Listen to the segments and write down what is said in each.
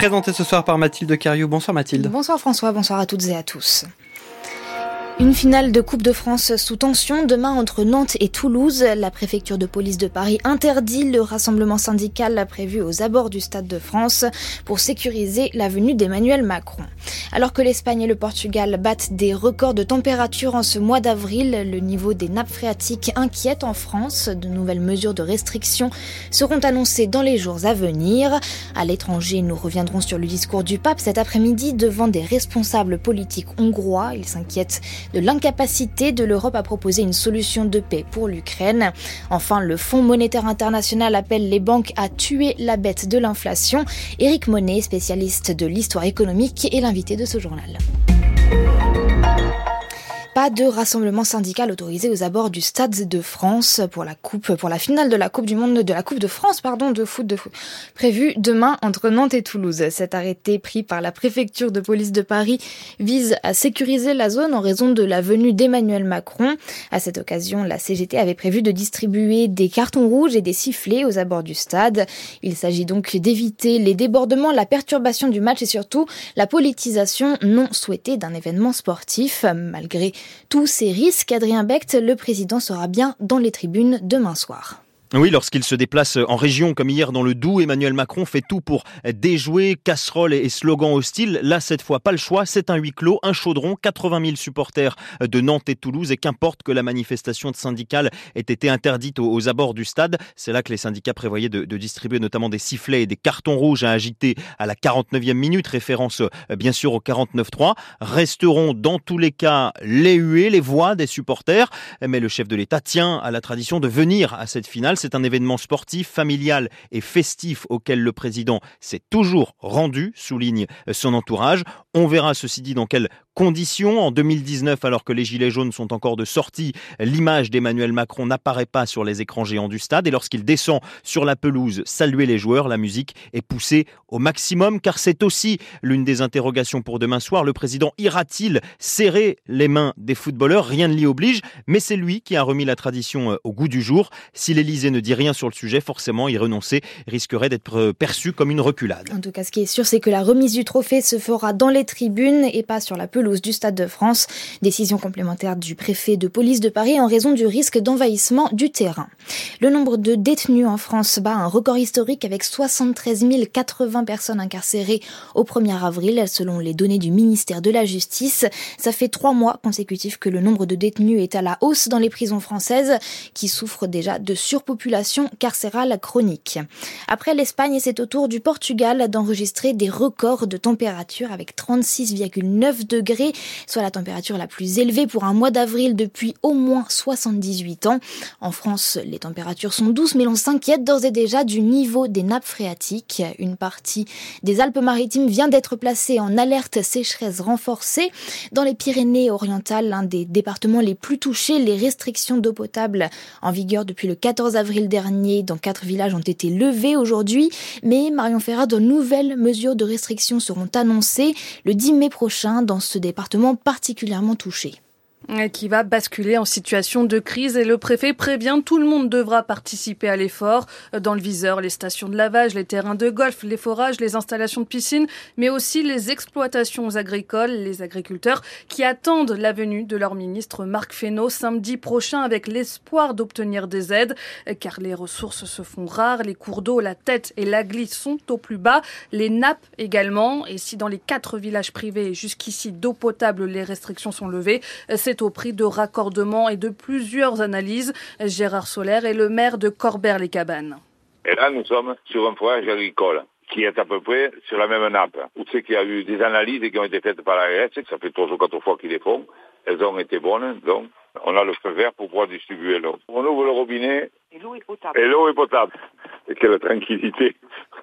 présenté ce soir par Mathilde Cariou. Bonsoir Mathilde. Bonsoir François, bonsoir à toutes et à tous. Une finale de Coupe de France sous tension demain entre Nantes et Toulouse. La préfecture de police de Paris interdit le rassemblement syndical prévu aux abords du Stade de France pour sécuriser la venue d'Emmanuel Macron. Alors que l'Espagne et le Portugal battent des records de température en ce mois d'avril, le niveau des nappes phréatiques inquiète en France. De nouvelles mesures de restriction seront annoncées dans les jours à venir. À l'étranger, nous reviendrons sur le discours du pape cet après-midi devant des responsables politiques hongrois. Il s'inquiète de l'incapacité de l'Europe à proposer une solution de paix pour l'Ukraine. Enfin, le Fonds monétaire international appelle les banques à tuer la bête de l'inflation. Éric Monet, spécialiste de l'histoire économique, est l'invité de ce journal. Pas de rassemblement syndical autorisé aux abords du Stade de France pour la coupe, pour la finale de la Coupe du Monde, de la Coupe de France, pardon, de foot, de foot, prévue demain entre Nantes et Toulouse. Cet arrêté pris par la préfecture de police de Paris vise à sécuriser la zone en raison de la venue d'Emmanuel Macron. À cette occasion, la CGT avait prévu de distribuer des cartons rouges et des sifflets aux abords du stade. Il s'agit donc d'éviter les débordements, la perturbation du match et surtout la politisation non souhaitée d'un événement sportif. Malgré tous ces risques, Adrien Becht, le président, sera bien dans les tribunes demain soir. Oui, lorsqu'il se déplace en région comme hier dans le Doubs, Emmanuel Macron fait tout pour déjouer casseroles et slogans hostiles. Là, cette fois, pas le choix, c'est un huis clos, un chaudron, 80 000 supporters de Nantes et de Toulouse et qu'importe que la manifestation syndicale ait été interdite aux, abords du stade, c'est là que les syndicats prévoyaient de, distribuer notamment des sifflets et des cartons rouges à agiter à la 49e minute, référence euh, bien sûr au 49-3. Resteront dans tous les cas les huées, les voix des supporters, mais le chef de l'État tient à la tradition de venir à cette finale c'est un événement sportif, familial et festif auquel le président s'est toujours rendu, souligne son entourage. On verra ceci dit dans quel conditions. En 2019, alors que les Gilets jaunes sont encore de sortie, l'image d'Emmanuel Macron n'apparaît pas sur les écrans géants du stade. Et lorsqu'il descend sur la pelouse saluer les joueurs, la musique est poussée au maximum, car c'est aussi l'une des interrogations pour demain soir. Le président ira-t-il serrer les mains des footballeurs? Rien ne l'y oblige, mais c'est lui qui a remis la tradition euh, au goût du jour. Si l'Élysée ne dit rien sur le sujet, forcément, y renoncer risquerait d'être euh, perçu comme une reculade. En tout cas, ce qui est sûr, c'est que la remise du trophée se fera dans les tribunes et pas sur la pelouse du Stade de France. Décision complémentaire du préfet de police de Paris en raison du risque d'envahissement du terrain. Le nombre de détenus en France bat un record historique avec 73 080 personnes incarcérées au 1er avril, selon les données du ministère de la Justice. Ça fait trois mois consécutifs que le nombre de détenus est à la hausse dans les prisons françaises, qui souffrent déjà de surpopulation carcérale chronique. Après l'Espagne, c'est au tour du Portugal d'enregistrer des records de température avec 36,9 degrés soit la température la plus élevée pour un mois d'avril depuis au moins 78 ans. En France, les températures sont douces, mais l'on s'inquiète d'ores et déjà du niveau des nappes phréatiques. Une partie des Alpes-Maritimes vient d'être placée en alerte sécheresse renforcée. Dans les Pyrénées-Orientales, l'un des départements les plus touchés, les restrictions d'eau potable en vigueur depuis le 14 avril dernier dans quatre villages ont été levées aujourd'hui. Mais Marion Ferrat, de nouvelles mesures de restriction seront annoncées le 10 mai prochain dans ce département particulièrement touché qui va basculer en situation de crise. Et le préfet prévient tout le monde devra participer à l'effort. Dans le viseur les stations de lavage, les terrains de golf, les forages, les installations de piscine, mais aussi les exploitations agricoles, les agriculteurs qui attendent la venue de leur ministre Marc Fesneau samedi prochain avec l'espoir d'obtenir des aides. Car les ressources se font rares, les cours d'eau, la tête et la glisse sont au plus bas, les nappes également. Et si dans les quatre villages privés jusqu'ici d'eau potable les restrictions sont levées, c'est au prix de raccordements et de plusieurs analyses. Gérard Solaire est le maire de Corbert-les-Cabanes. Et là, nous sommes sur un forage agricole qui est à peu près sur la même nappe. Où c'est qu'il y a eu des analyses qui ont été faites par la RS, ça fait trois ou quatre fois qu'ils les font. Elles ont été bonnes, donc on a le feu vert pour pouvoir distribuer l'eau. On ouvre le robinet. Et l'eau est potable. Et l'eau est potable. Et quelle tranquillité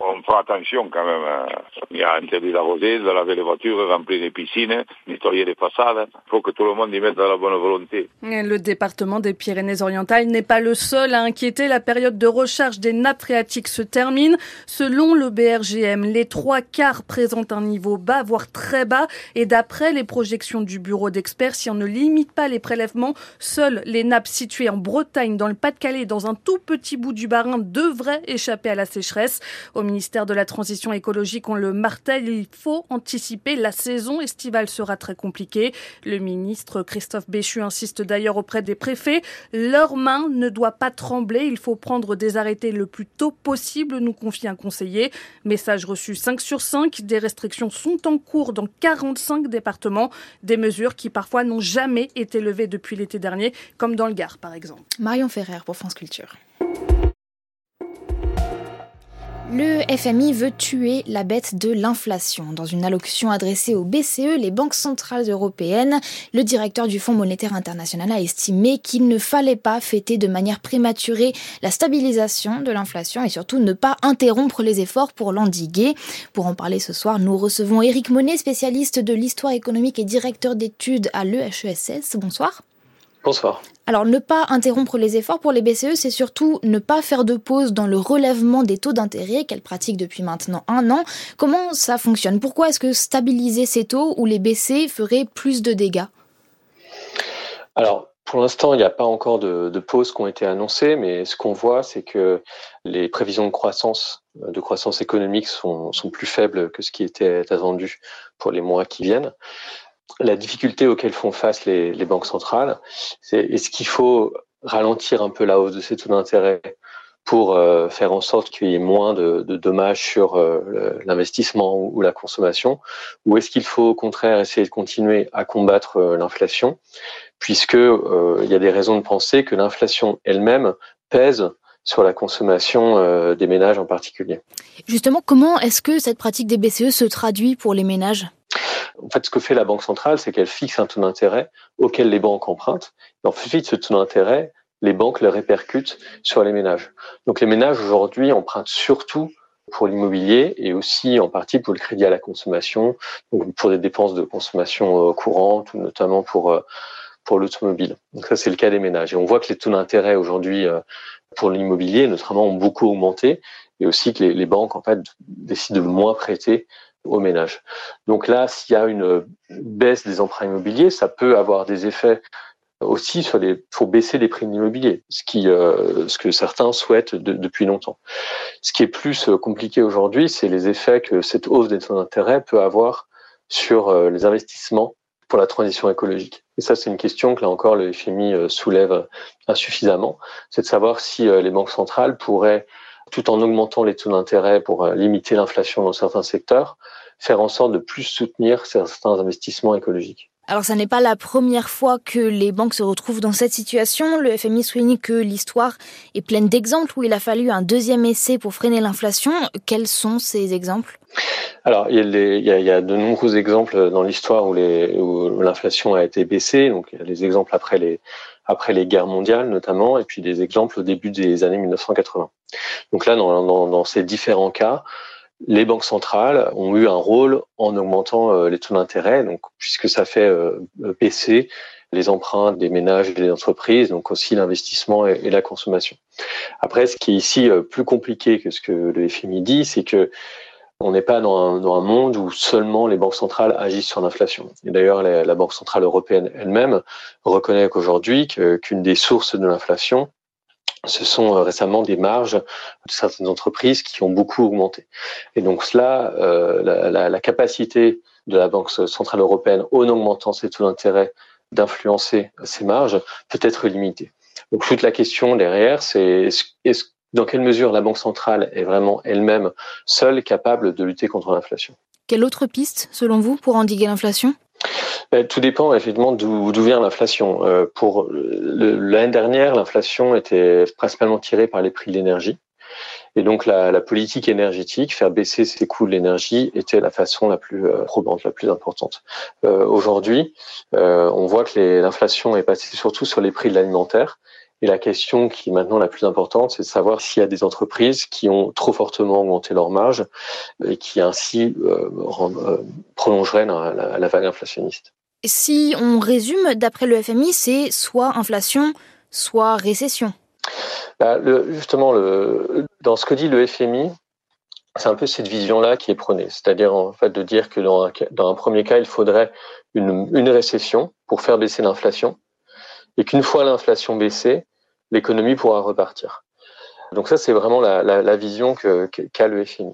on fera attention quand même. Hein. Il y a interdit d'arroser, de laver les voitures, remplir les piscines, nettoyer les façades. Il faut que tout le monde y mette de la bonne volonté. Le département des Pyrénées-Orientales n'est pas le seul à inquiéter. La période de recharge des nappes phréatiques se termine. Selon le BRGM, les trois quarts présentent un niveau bas, voire très bas. Et d'après les projections du bureau d'experts, si on ne limite pas les prélèvements, seules les nappes situées en Bretagne, dans le Pas-de-Calais, dans un tout petit bout du Barin, devraient échapper à la sécheresse. Au ministère de la Transition écologique, on le martèle, il faut anticiper. La saison estivale sera très compliquée. Le ministre Christophe Béchu insiste d'ailleurs auprès des préfets. Leur main ne doit pas trembler. Il faut prendre des arrêtés le plus tôt possible, nous confie un conseiller. Message reçu 5 sur 5. Des restrictions sont en cours dans 45 départements. Des mesures qui parfois n'ont jamais été levées depuis l'été dernier, comme dans le Gard par exemple. Marion Ferrer pour France Culture. Le FMI veut tuer la bête de l'inflation. Dans une allocution adressée au BCE, les banques centrales européennes, le directeur du Fonds monétaire international a estimé qu'il ne fallait pas fêter de manière prématurée la stabilisation de l'inflation et surtout ne pas interrompre les efforts pour l'endiguer. Pour en parler ce soir, nous recevons Éric Monet, spécialiste de l'histoire économique et directeur d'études à l'EHESS. Bonsoir. Bonsoir. Alors, ne pas interrompre les efforts pour les BCE, c'est surtout ne pas faire de pause dans le relèvement des taux d'intérêt qu'elles pratiquent depuis maintenant un an. Comment ça fonctionne? Pourquoi est-ce que stabiliser ces taux ou les baisser ferait plus de dégâts? Alors, pour l'instant, il n'y a pas encore de, de pauses qui ont été annoncées, mais ce qu'on voit, c'est que les prévisions de croissance, de croissance économique sont, sont plus faibles que ce qui était attendu pour les mois qui viennent la difficulté auquel font face les, banques centrales, c'est est-ce qu'il faut ralentir un peu la hausse de ces taux d'intérêt pour euh, faire en sorte qu'il y ait moins de, dommages sur euh, l'investissement ou, ou, la consommation, ou est-ce qu'il faut au contraire essayer de continuer à combattre euh, l'inflation, puisque il y a des raisons de penser que l'inflation elle-même pèse sur la consommation des ménages en particulier. Justement, comment est-ce que cette pratique des BCE se traduit pour les ménages? En fait, ce que fait la Banque centrale, c'est qu'elle fixe un taux d'intérêt auquel les banques empruntent. Et ensuite, ce taux d'intérêt, les banques le répercutent sur les ménages. Donc les ménages aujourd'hui empruntent surtout pour l'immobilier et aussi en partie pour le crédit à la consommation, pour des dépenses de consommation courantes ou notamment pour pour l'automobile. Donc ça c'est le cas des ménages. Et on voit que les taux d'intérêt aujourd'hui pour l'immobilier notamment ont beaucoup augmenté et aussi que les banques en fait décident de moins prêter aux ménages. Donc là, s'il y a une baisse des emprunts immobiliers, ça peut avoir des effets aussi sur les pour baisser les prix de l'immobilier, ce euh, ce que certains souhaitent de, depuis longtemps. Ce qui est plus euh, compliqué aujourd'hui, c'est les effets que cette hausse des taux d'intérêt peut avoir sur euh, les investissements pour la transition écologique. Et ça, c'est une question que là encore le FMI soulève insuffisamment, c'est de savoir si les banques centrales pourraient tout en augmentant les taux d'intérêt pour euh, limiter l'inflation dans certains secteurs, faire en sorte de plus soutenir certains investissements écologiques. Alors, ça n'est pas la première fois que les banques se retrouvent dans cette situation. Le FMI souligne que l'histoire est pleine d'exemples où il a fallu un deuxième essai pour freiner l'inflation. Quels sont ces exemples? Alors, il y, a de nombreux exemples dans l'histoire où, l'inflation a été baissée. Donc, il y a les exemples après les, après les guerres mondiales notamment, et puis des exemples au début des années 1980. Donc là, dans ces différents cas, les banques centrales ont eu un rôle en augmentant euh, les taux d'intérêt, donc puisque ça fait euh, baisser les emprunts des ménages et des entreprises, donc aussi l'investissement et, la consommation. Après, ce qui est ici euh, plus compliqué que ce que le FMI dit, c'est que on n'est pas dans un, dans un, monde où seulement les banques centrales agissent sur l'inflation. Et d'ailleurs, la, la, Banque centrale européenne elle-même reconnaît qu'aujourd'hui qu'une des sources de l'inflation, ce sont euh, récemment des marges de certaines entreprises qui ont beaucoup augmenté. Et donc cela, euh, la, capacité de la Banque centrale européenne, en augmentant ses taux d'intérêt, d'influencer ces marges, peut être limitée. Donc toute la question derrière, c'est dans quelle mesure la Banque centrale est vraiment elle-même seule capable de lutter contre l'inflation? Quelle autre piste, selon vous, pour endiguer l'inflation? Ben, tout dépend effectivement d'où vient l'inflation. Euh, pour l'année dernière, l'inflation était principalement tirée par les prix de l'énergie. Et donc la, la, politique énergétique, faire baisser ses coûts de l'énergie, était la façon la plus euh, probante, la plus importante. Euh, Aujourd'hui, euh, on voit que l'inflation est passée surtout sur les prix de l'alimentaire. Et la question qui est maintenant la plus importante, c'est de savoir s'il y a des entreprises qui ont trop fortement augmenté leurs marges et qui ainsi euh, euh, prolongeraient la, la, la, vague inflationniste. Si on résume, d'après le FMI, c'est soit inflation, soit récession. Bah, justement, le, dans ce que dit le FMI, c'est un peu cette vision-là qui est prônée, c'est-à-dire en fait de dire que dans un, premier cas, il faudrait une récession pour faire baisser l'inflation, et qu'une fois l'inflation baissée, l'économie pourra repartir. Donc ça, c'est vraiment la, la, la vision qu'a le FMI.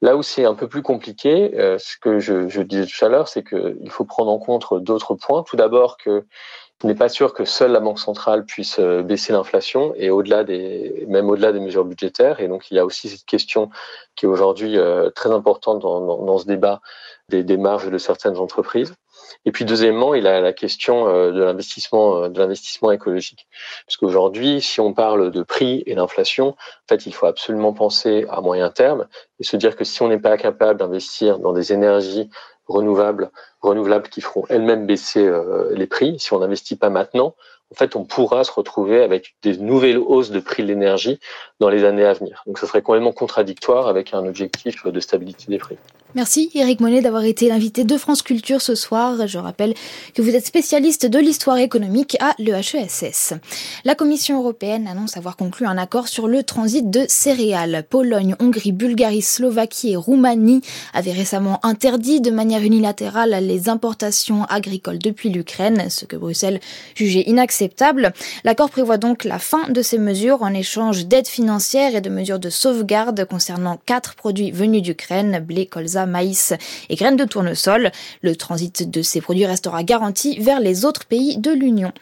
Là où c'est un peu plus compliqué, euh, ce que je, je disais tout à l'heure, c'est qu'il faut prendre en compte d'autres points. Tout d'abord que n'est pas sûr que seule la Banque centrale puisse euh, baisser l'inflation et au-delà des, même au-delà des mesures budgétaires. Et donc, il y a aussi cette question qui est aujourd'hui euh, très importante dans, dans, dans, ce débat des, des marges de certaines entreprises. Et puis deuxièmement, il a la question euh, de l'investissement, euh, de l'investissement écologique. Parce qu'aujourd'hui, si on parle de prix et d'inflation, en fait, il faut absolument penser à moyen terme et se dire que si on n'est pas capable d'investir dans des énergies renouvelables, renouvelables qui feront elles-mêmes baisser euh, les prix, si on n'investit pas maintenant, en fait, on pourra se retrouver avec des nouvelles hausses de prix de l'énergie dans les années à venir. Donc, ça serait complètement contradictoire avec un objectif de stabilité des prix. Merci Eric Monet d'avoir été l'invité de France Culture ce soir. Je rappelle que vous êtes spécialiste de l'histoire économique à l'EHESS. La Commission européenne annonce avoir conclu un accord sur le transit de céréales. Pologne, Hongrie, Bulgarie, Slovaquie et Roumanie avaient récemment interdit de manière unilatérale les importations agricoles depuis l'Ukraine, ce que Bruxelles jugeait inacceptable. L'accord prévoit donc la fin de ces mesures en échange d'aides financières et de mesures de sauvegarde concernant quatre produits venus d'Ukraine, blé, colza, maïs et graines de tournesol. Le transit de ces produits restera garanti vers les autres pays de l'Union.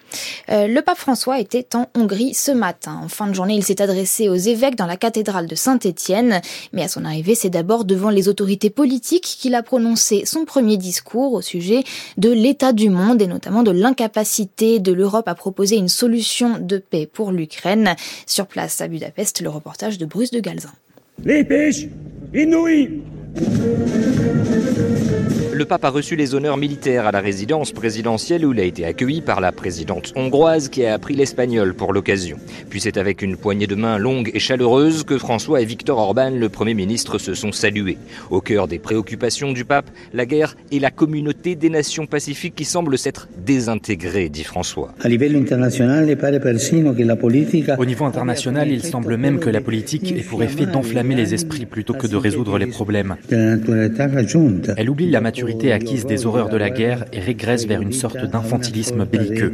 Euh, le pape François était en Hongrie ce matin. En fin de journée, il s'est adressé aux évêques dans la cathédrale de Saint-Étienne, mais à son arrivée, c'est d'abord devant les autorités politiques qu'il a prononcé son premier discours au sujet de l'état du monde et notamment de l'incapacité de l'Europe à proposer une solution de paix pour l'Ukraine. Sur place à Budapest, le reportage de Bruce de Galzin. Les pêches inouïes le pape a reçu les honneurs militaires à la résidence présidentielle où il a été accueilli par la présidente hongroise qui a appris l'espagnol pour l'occasion. Puis c'est avec une poignée de main longue et chaleureuse que François et Victor Orban, le Premier ministre, se sont salués. Au cœur des préoccupations du pape, la guerre et la communauté des nations pacifiques qui semblent s'être désintégrées, dit François. Au niveau international, il semble même que la politique ait pour effet d'enflammer les esprits plutôt que de résoudre les problèmes. Elle oublie la maturité acquise des horreurs de la guerre et régresse vers une sorte d'infantilisme belliqueux.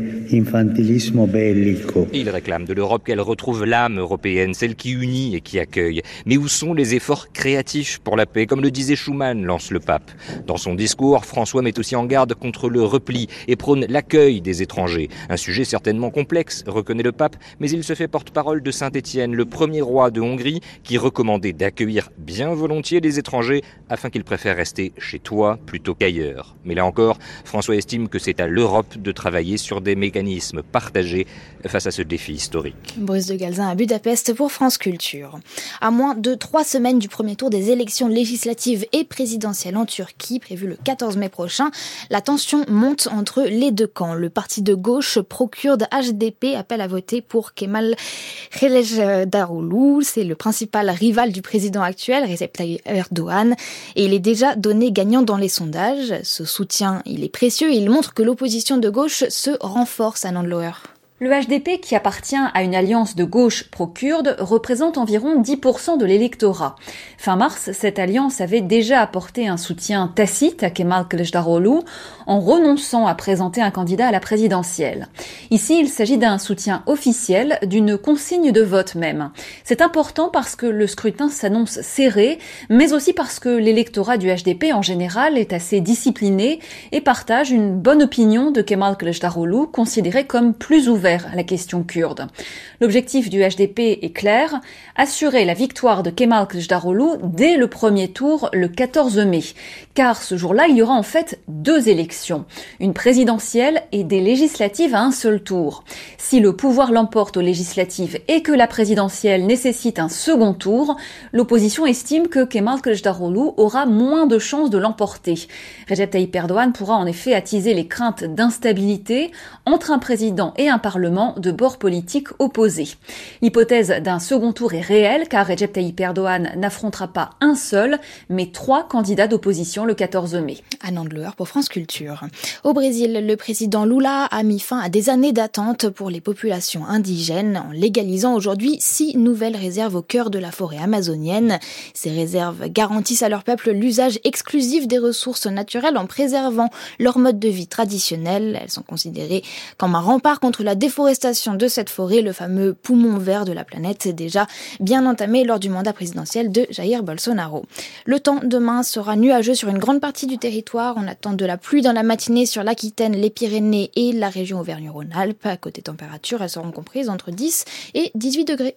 Il réclame de l'Europe qu'elle retrouve l'âme européenne, celle qui unit et qui accueille. Mais où sont les efforts créatifs pour la paix? Comme le disait Schuman, lance le pape. Dans son discours, François met aussi en garde contre le repli et prône l'accueil des étrangers. Un sujet certainement complexe, reconnaît le pape, mais il se fait porte-parole de Saint-Étienne, le premier roi de Hongrie, qui recommandait d'accueillir bien volontiers les étrangers afin qu'ils préfèrent rester chez toi plutôt plutôt qu'ailleurs. Mais là encore, François estime que c'est à l'Europe de travailler sur des mécanismes partagés face à ce défi historique. Bruce de Galzin à Budapest pour France Culture. À moins de trois semaines du premier tour des élections législatives et présidentielles en Turquie, prévu le 14 mai prochain, la tension monte entre les deux camps. Le parti de gauche pro-kurde HDP appelle à voter pour Kemal Kılıçdaroğlu. C'est le principal rival du président actuel, Recep Tayyip Erdogan, et il est déjà donné gagnant dans les sondages ce soutien, il est précieux et il montre que l'opposition de gauche se renforce à Nandlower. Le HDP, qui appartient à une alliance de gauche pro-kurde, représente environ 10% de l'électorat. Fin mars, cette alliance avait déjà apporté un soutien tacite à Kemal Kılıçdaroğlu en renonçant à présenter un candidat à la présidentielle. Ici, il s'agit d'un soutien officiel, d'une consigne de vote même. C'est important parce que le scrutin s'annonce serré, mais aussi parce que l'électorat du HDP en général est assez discipliné et partage une bonne opinion de Kemal Kılıçdaroğlu, considéré comme plus ouvert la question kurde. L'objectif du HDP est clair, assurer la victoire de Kemal Kılıçdaroğlu dès le premier tour le 14 mai. Car ce jour-là, il y aura en fait deux élections, une présidentielle et des législatives à un seul tour. Si le pouvoir l'emporte aux législatives et que la présidentielle nécessite un second tour, l'opposition estime que Kemal Kılıçdaroğlu aura moins de chances de l'emporter. Recep Tayyip Erdogan pourra en effet attiser les craintes d'instabilité entre un président et un parlement de bords politiques opposés. L'hypothèse d'un second tour est réelle car Recep Tayyip Erdogan n'affrontera pas un seul, mais trois candidats d'opposition le 14 mai. Anne pour France Culture. Au Brésil, le président Lula a mis fin à des années d'attente pour les populations indigènes en légalisant aujourd'hui six nouvelles réserves au cœur de la forêt amazonienne. Ces réserves garantissent à leur peuple l'usage exclusif des ressources naturelles en préservant leur mode de vie traditionnel. Elles sont considérées comme un rempart contre la déforestation de cette forêt, le fameux poumon vert de la planète, déjà bien entamé lors du mandat présidentiel de Jair Bolsonaro. Le temps demain sera nuageux sur une grande partie du territoire. On attend de la pluie dans la matinée sur l'Aquitaine, les Pyrénées et la région Auvergne-Rhône-Alpes. À côté température, elles seront comprises entre 10 et 18 degrés.